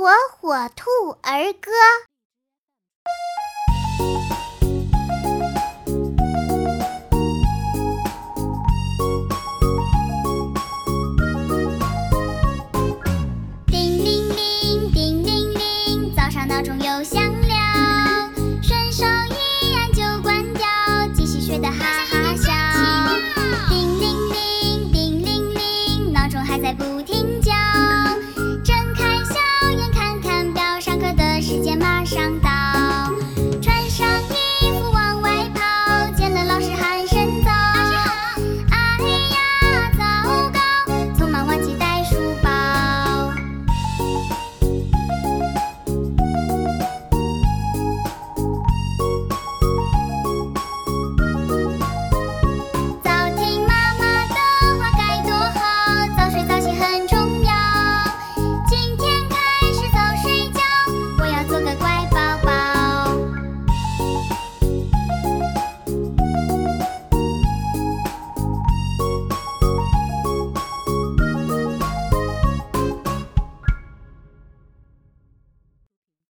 火火兔儿歌。叮铃铃叮铃铃早上闹钟又响了顺手一按就关掉继续睡得哈哈笑。叮铃铃叮铃铃闹钟还在不停